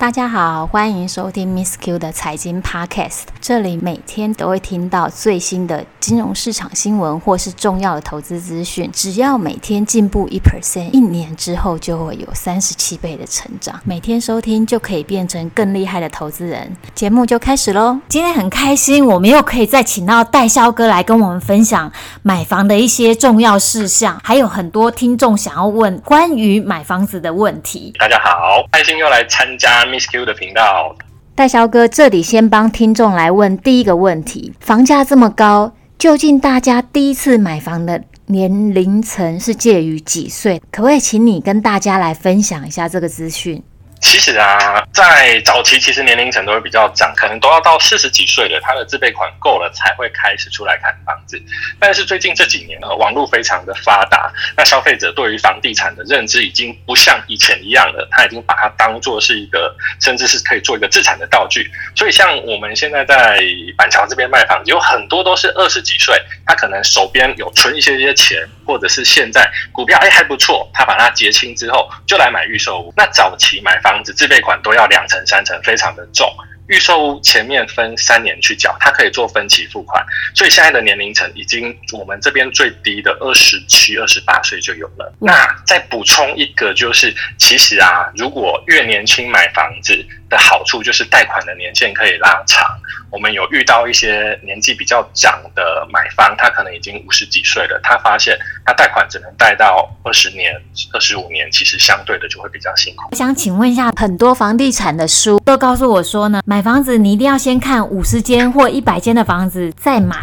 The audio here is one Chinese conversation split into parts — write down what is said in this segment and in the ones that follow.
大家好，欢迎收听 Miss Q 的财经 Podcast。这里每天都会听到最新的金融市场新闻或是重要的投资资讯。只要每天进步一 percent，一年之后就会有三十七倍的成长。每天收听就可以变成更厉害的投资人。节目就开始喽！今天很开心，我们又可以再请到代销哥来跟我们分享买房的一些重要事项，还有很多听众想要问关于买房子的问题。大家好，开心又来参加。Miss Q 的频道，代肖哥，这里先帮听众来问第一个问题：房价这么高，究竟大家第一次买房的年龄层是介于几岁？可不可以请你跟大家来分享一下这个资讯？其实啊，在早期，其实年龄层都会比较长，可能都要到四十几岁了，他的自备款够了才会开始出来看房子。但是最近这几年呢，网络非常的发达，那消费者对于房地产的认知已经不像以前一样了，他已经把它当做是一个，甚至是可以做一个资产的道具。所以像我们现在在板桥这边卖房子，有很多都是二十几岁，他可能手边有存一些些钱，或者是现在股票哎还不错，他把它结清之后就来买预售屋。那早期买房。房子自备款都要两成三成，非常的重。预售屋前面分三年去缴，它可以做分期付款，所以现在的年龄层已经我们这边最低的二十七、二十八岁就有了。那再补充一个，就是其实啊，如果越年轻买房子的好处就是贷款的年限可以拉长。我们有遇到一些年纪比较长的买方，他可能已经五十几岁了，他发现他贷款只能贷到二十年、二十五年，其实相对的就会比较辛苦。我想请问一下，很多房地产的书都告诉我说呢，买房子你一定要先看五十间或一百间的房子再买。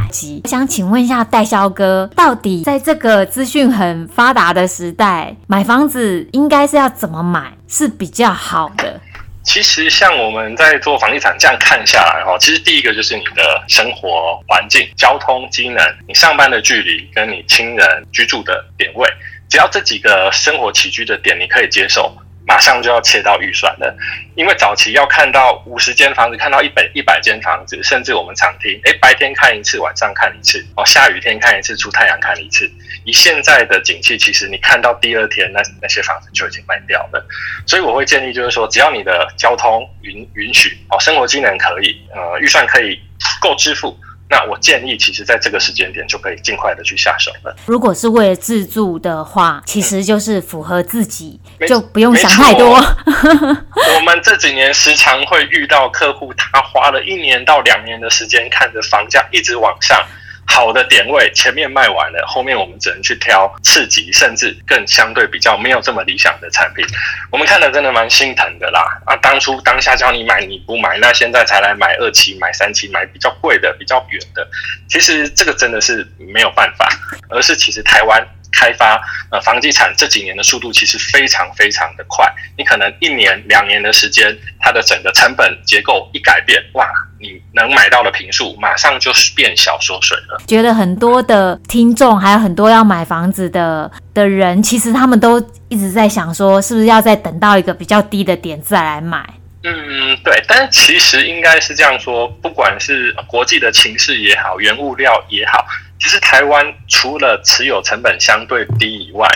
我想请问一下代销哥，到底在这个资讯很发达的时代，买房子应该是要怎么买是比较好的？其实，像我们在做房地产这样看下来哈，其实第一个就是你的生活环境、交通机能、你上班的距离跟你亲人居住的点位，只要这几个生活起居的点你可以接受。马上就要切到预算了，因为早期要看到五十间房子，看到一百一百间房子，甚至我们常听，诶，白天看一次，晚上看一次，哦，下雨天看一次，出太阳看一次。以现在的景气，其实你看到第二天，那那些房子就已经卖掉了。所以我会建议，就是说，只要你的交通允允许，哦，生活机能可以，呃，预算可以够支付。那我建议，其实在这个时间点就可以尽快的去下手了。如果是为了自住的话，其实就是符合自己，嗯、就不用想太多。我们这几年时常会遇到客户，他花了一年到两年的时间，看着房价一直往上。好的点位前面卖完了，后面我们只能去挑次级，甚至更相对比较没有这么理想的产品。我们看了真的蛮心疼的啦。啊，当初当下叫你买你不买，那现在才来买二期、买三期、买比较贵的、比较远的。其实这个真的是没有办法，而是其实台湾开发呃房地产这几年的速度其实非常非常的快。你可能一年两年的时间，它的整个成本结构一改变，哇！你能买到的坪数马上就变小缩水了。觉得很多的听众，还有很多要买房子的的人，其实他们都一直在想说，是不是要再等到一个比较低的点再来买？嗯，对。但是其实应该是这样说，不管是国际的情势也好，原物料也好，其实台湾除了持有成本相对低以外，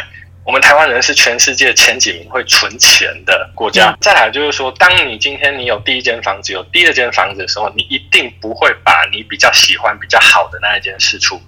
我们台湾人是全世界前几名会存钱的国家。再来就是说，当你今天你有第一间房子，有第二间房子的时候，你一定不会把你比较喜欢、比较好的那一间试出。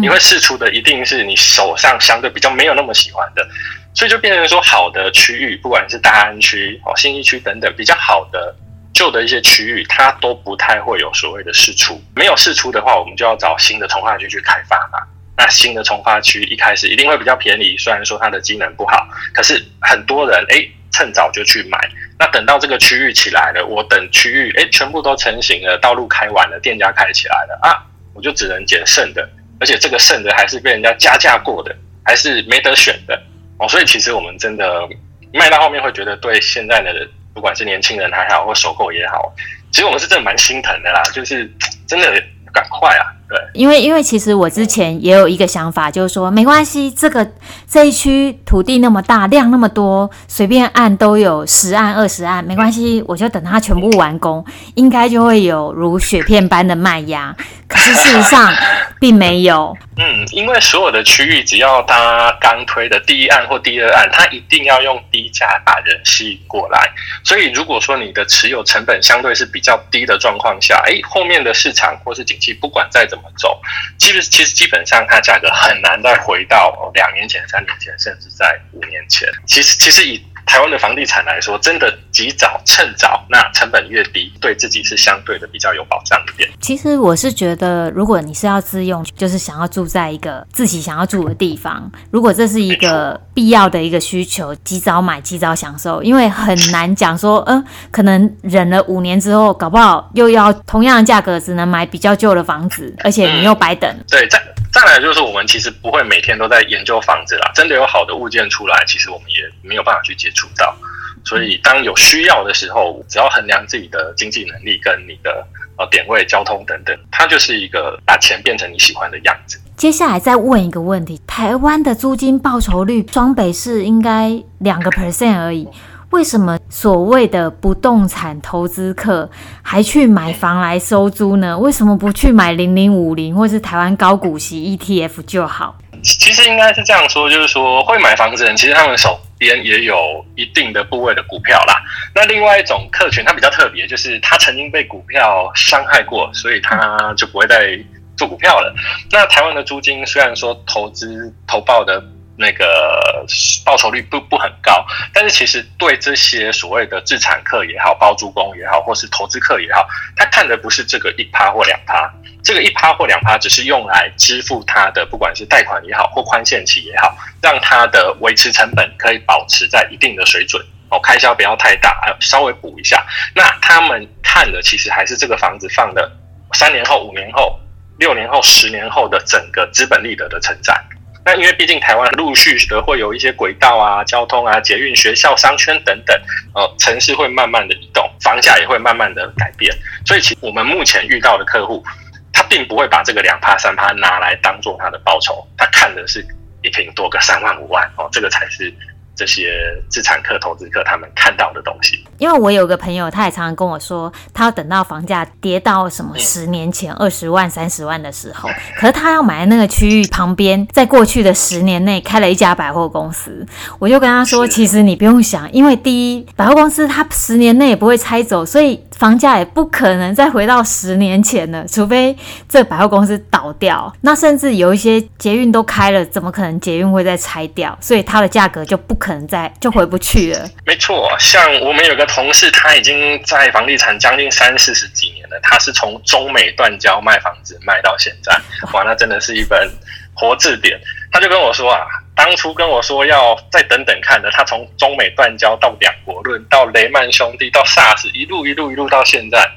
你会试出的一定是你手上相对比较没有那么喜欢的，所以就变成说，好的区域，不管是大安区、哦信义区等等比较好的旧的一些区域，它都不太会有所谓的释出。没有释出的话，我们就要找新的从化区去开发嘛。那新的从化区一开始一定会比较便宜，虽然说它的机能不好，可是很多人哎趁早就去买。那等到这个区域起来了，我等区域哎全部都成型了，道路开完了，店家开起来了啊，我就只能捡剩的，而且这个剩的还是被人家加价过的，还是没得选的哦。所以其实我们真的卖到后面会觉得，对现在的不管是年轻人还好，或首购也好，其实我们是真的蛮心疼的啦，就是真的赶快啊！对，因为因为其实我之前也有一个想法，就是说没关系，这个这一区土地那么大，量那么多，随便按都有十按二十按，没关系，我就等它全部完工，应该就会有如雪片般的卖压。可是事实上并没有。嗯，因为所有的区域，只要它刚推的第一案或第二案，它一定要用低价把人吸引过来。所以如果说你的持有成本相对是比较低的状况下，哎，后面的市场或是景气不管再怎么怎么走，其实其实基本上它价格很难再回到两年前、三年前，甚至在五年前。其实其实以台湾的房地产来说，真的及早趁早，那成本越低，对自己是相对的比较有保障一点。其实我是觉得，如果你是要自用，就是想要住在一个自己想要住的地方，如果这是一个必要的一个需求，及早买，及早享受，因为很难讲说，嗯、呃，可能忍了五年之后，搞不好又要同样的价格，只能买比较旧的房子，而且你又白等。嗯、对，再。再来就是我们其实不会每天都在研究房子啦，真的有好的物件出来，其实我们也没有办法去接触到。所以当有需要的时候，只要衡量自己的经济能力跟你的呃点位、交通等等，它就是一个把钱变成你喜欢的样子。接下来再问一个问题：台湾的租金报酬率，双北市应该两个 percent 而已。为什么所谓的不动产投资客还去买房来收租呢？为什么不去买零零五零或是台湾高股息 ETF 就好？其实应该是这样说，就是说会买房子的人，其实他们手边也有一定的部位的股票啦。那另外一种客群，它比较特别，就是它曾经被股票伤害过，所以它就不会再做股票了。那台湾的租金虽然说投资投报的。那个报酬率不不很高，但是其实对这些所谓的自产客也好，包租公也好，或是投资客也好，他看的不是这个一趴或两趴，这个一趴或两趴只是用来支付他的不管是贷款也好或宽限期也好，让他的维持成本可以保持在一定的水准哦，开销不要太大，还稍微补一下。那他们看的其实还是这个房子放的三年后、五年后、六年后、十年后的整个资本利得的成长。那因为毕竟台湾陆续的会有一些轨道啊、交通啊、捷运、学校、商圈等等，呃，城市会慢慢的移动，房价也会慢慢的改变，所以其实我们目前遇到的客户，他并不会把这个两趴三趴拿来当做他的报酬，他看的是一平多个三万五万哦，这个才是。这些资产客、投资客他们看到的东西，因为我有个朋友，他也常常跟我说，他要等到房价跌到什么十年前二十万、三十万的时候，可是他要买的那个区域旁边，在过去的十年内开了一家百货公司。我就跟他说，其实你不用想，因为第一，百货公司它十年内也不会拆走，所以房价也不可能再回到十年前了，除非这百货公司倒掉。那甚至有一些捷运都开了，怎么可能捷运会再拆掉？所以它的价格就不可。可能在就回不去了。没错，像我们有个同事，他已经在房地产将近三四十几年了。他是从中美断交卖房子卖到现在，哇，那真的是一本活字典。他就跟我说啊，当初跟我说要再等等看的，他从中美断交到两国论，到雷曼兄弟，到 SARS，一路一路一路到现在。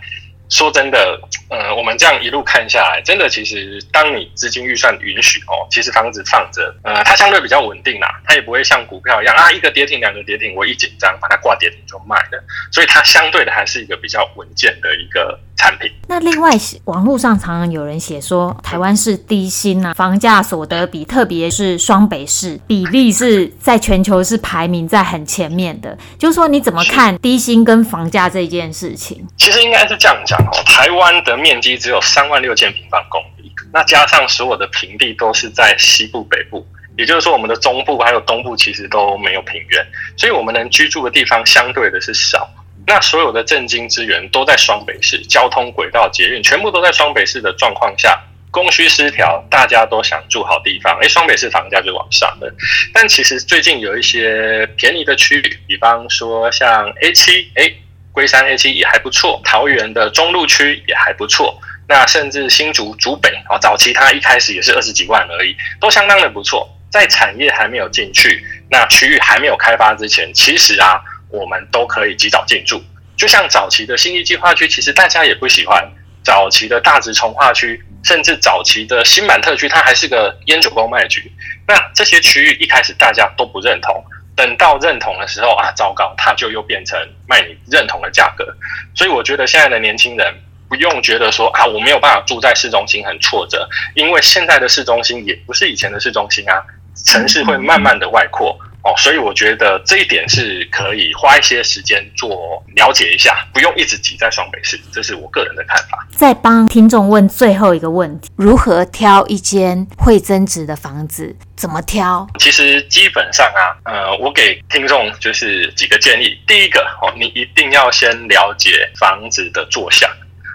说真的，呃，我们这样一路看下来，真的，其实当你资金预算允许哦，其实房子放着，呃，它相对比较稳定啦，它也不会像股票一样啊，一个跌停，两个跌停，我一紧张把它挂跌停就卖了，所以它相对的还是一个比较稳健的一个产品。那另外，网络上常常有人写说，台湾是低薪啊，房价所得比，特别是双北市比例是在全球是排名在很前面的，就是说你怎么看低薪跟房价这件事情？其实应该是这样讲哦。台湾的面积只有三万六千平方公里，那加上所有的平地都是在西部、北部，也就是说，我们的中部还有东部其实都没有平原，所以我们能居住的地方相对的是少。那所有的政经资源都在双北市，交通轨道、捷运全部都在双北市的状况下，供需失调，大家都想住好地方，哎，双北市房价就往上了。但其实最近有一些便宜的区域，比方说像 A 七，哎。龟山 A 七也还不错，桃园的中路区也还不错，那甚至新竹竹北啊，早期它一开始也是二十几万而已，都相当的不错。在产业还没有进去，那区域还没有开发之前，其实啊，我们都可以及早进驻。就像早期的新义计划区，其实大家也不喜欢；早期的大直重划区，甚至早期的新版特区，它还是个烟酒公卖局。那这些区域一开始大家都不认同。等到认同的时候啊，糟糕，它就又变成卖你认同的价格。所以我觉得现在的年轻人不用觉得说啊，我没有办法住在市中心很挫折，因为现在的市中心也不是以前的市中心啊，城市会慢慢的外扩。哦，所以我觉得这一点是可以花一些时间做了解一下，不用一直挤在双北市，这是我个人的看法。再帮听众问最后一个问题：如何挑一间会增值的房子？怎么挑？其实基本上啊，呃，我给听众就是几个建议。第一个哦，你一定要先了解房子的坐向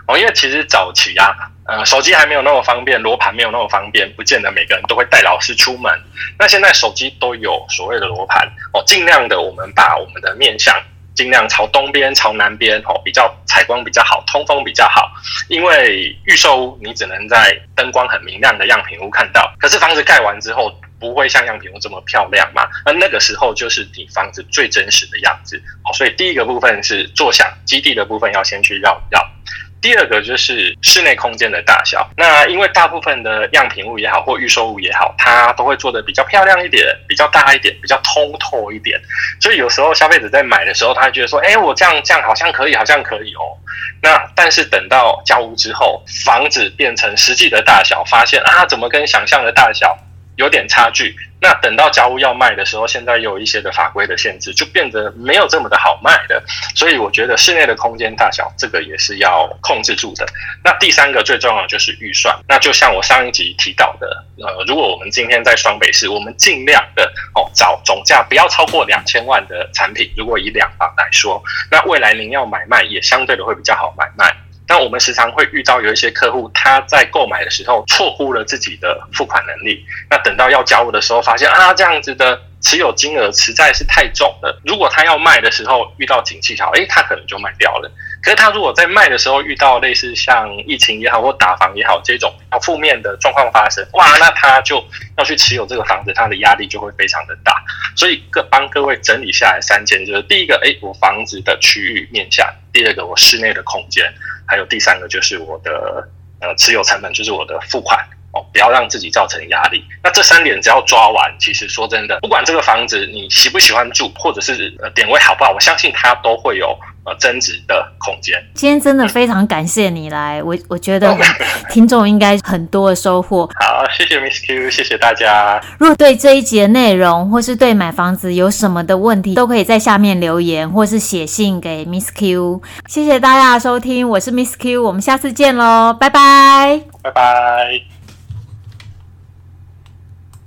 哦，因为其实早期啊。呃，手机还没有那么方便，罗盘没有那么方便，不见得每个人都会带老师出门。那现在手机都有所谓的罗盘哦，尽量的我们把我们的面向尽量朝东边、朝南边哦，比较采光比较好，通风比较好。因为预售屋你只能在灯光很明亮的样品屋看到，可是房子盖完之后不会像样品屋这么漂亮嘛？那那个时候就是你房子最真实的样子哦。所以第一个部分是坐享基地的部分要先去绕一绕。第二个就是室内空间的大小，那因为大部分的样品屋也好，或预售屋也好，它都会做得比较漂亮一点，比较大一点，比较通透一点，所以有时候消费者在买的时候，他觉得说，哎，我这样这样好像可以，好像可以哦。那但是等到交屋之后，房子变成实际的大小，发现啊，怎么跟想象的大小有点差距？那等到交屋要卖的时候，现在有一些的法规的限制，就变得没有这么的好卖的。所以我觉得室内的空间大小，这个也是要控制住的。那第三个最重要的就是预算。那就像我上一集提到的，呃，如果我们今天在双北市，我们尽量的哦找总价不要超过两千万的产品。如果以两房来说，那未来您要买卖也相对的会比较好买卖。那我们时常会遇到有一些客户，他在购买的时候错估了自己的付款能力。那等到要交屋的时候，发现啊，这样子的持有金额实在是太重了。如果他要卖的时候遇到景气好，诶，他可能就卖掉了。可是他如果在卖的时候遇到类似像疫情也好或打房也好这种要负面的状况发生，哇，那他就要去持有这个房子，他的压力就会非常的大。所以各帮各位整理下来三件，就是第一个，诶，我房子的区域面向；第二个，我室内的空间。还有第三个就是我的呃持有成本，就是我的付款哦，不要让自己造成压力。那这三点只要抓完，其实说真的，不管这个房子你喜不喜欢住，或者是呃点位好不好，我相信它都会有。呃，增值的空间。今天真的非常感谢你来，我我觉得 听众应该很多的收获。好，谢谢 Miss Q，谢谢大家。如果对这一集的内容，或是对买房子有什么的问题，都可以在下面留言，或是写信给 Miss Q。谢谢大家的收听，我是 Miss Q，我们下次见喽，拜拜，拜拜。